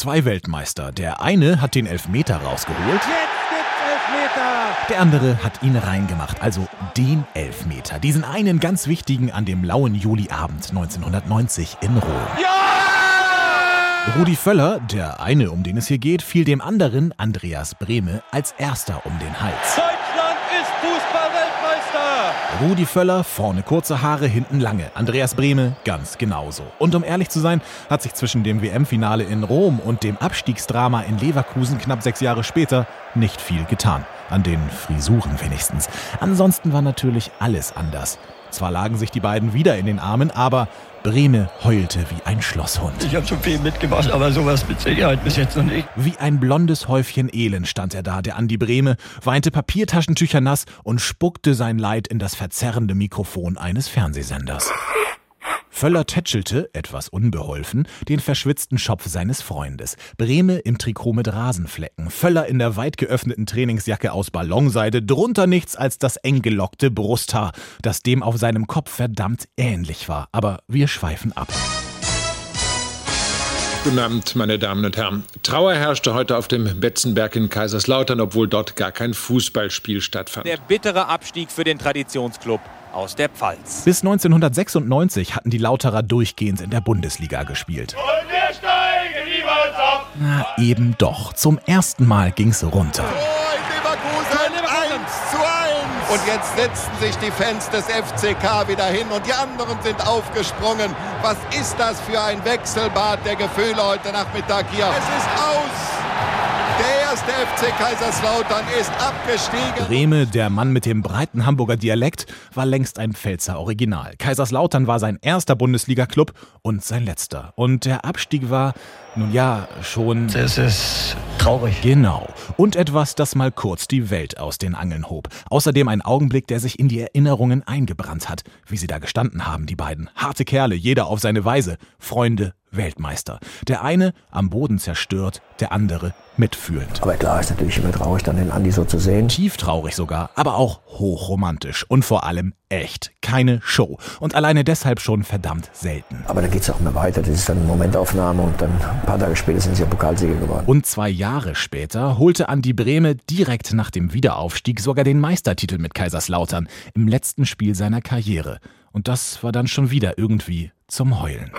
zwei Weltmeister. Der eine hat den Elfmeter rausgeholt. Der andere hat ihn reingemacht, also den Elfmeter. Diesen einen ganz wichtigen an dem lauen Juliabend 1990 in Rom. Ja! Rudi Völler, der eine, um den es hier geht, fiel dem anderen, Andreas Brehme, als erster um den Hals. Rudi Völler, vorne kurze Haare, hinten lange. Andreas Brehme ganz genauso. Und um ehrlich zu sein, hat sich zwischen dem WM-Finale in Rom und dem Abstiegsdrama in Leverkusen knapp sechs Jahre später nicht viel getan. An den Frisuren wenigstens. Ansonsten war natürlich alles anders. Zwar lagen sich die beiden wieder in den Armen, aber Breme heulte wie ein Schlosshund. Ich habe schon viel mitgemacht, aber sowas mit Sicherheit bis jetzt noch nicht. Wie ein blondes Häufchen Elend stand er da, der Andi Breme, weinte Papiertaschentücher nass und spuckte sein Leid in das verzerrende Mikrofon eines Fernsehsenders. Völler tätschelte, etwas unbeholfen, den verschwitzten Schopf seines Freundes. Breme im Trikot mit Rasenflecken, Völler in der weit geöffneten Trainingsjacke aus Ballonseide, drunter nichts als das eng gelockte Brusthaar, das dem auf seinem Kopf verdammt ähnlich war. Aber wir schweifen ab. Guten Abend, meine Damen und Herren. Trauer herrschte heute auf dem Betzenberg in Kaiserslautern, obwohl dort gar kein Fußballspiel stattfand. Der bittere Abstieg für den Traditionsclub aus der Pfalz. Bis 1996 hatten die Lauterer durchgehend in der Bundesliga gespielt. Und wir steigen niemals ab. Na, eben doch. Zum ersten Mal ging's runter. Und jetzt setzten sich die Fans des FCK wieder hin und die anderen sind aufgesprungen. Was ist das für ein Wechselbad der Gefühle heute Nachmittag hier? Es ist aus! Der erste FC Kaiserslautern ist abgestiegen. Breme, der Mann mit dem breiten Hamburger Dialekt, war längst ein Pfälzer Original. Kaiserslautern war sein erster Bundesliga-Club und sein letzter. Und der Abstieg war, nun ja, schon. Das ist traurig. Genau. Und etwas, das mal kurz die Welt aus den Angeln hob. Außerdem ein Augenblick, der sich in die Erinnerungen eingebrannt hat. Wie sie da gestanden haben, die beiden. Harte Kerle, jeder auf seine Weise. Freunde, Weltmeister. Der eine am Boden zerstört, der andere mitfühlend. Aber klar ist natürlich immer traurig, dann den Andi so zu sehen. Tief traurig sogar, aber auch hochromantisch und vor allem echt. Keine Show. Und alleine deshalb schon verdammt selten. Aber da geht es auch immer weiter. Das ist dann eine Momentaufnahme und dann ein paar Tage später sind sie ja Pokalsieger geworden. Und zwei Jahre später holte Andi Brehme direkt nach dem Wiederaufstieg sogar den Meistertitel mit Kaiserslautern im letzten Spiel seiner Karriere. Und das war dann schon wieder irgendwie zum Heulen.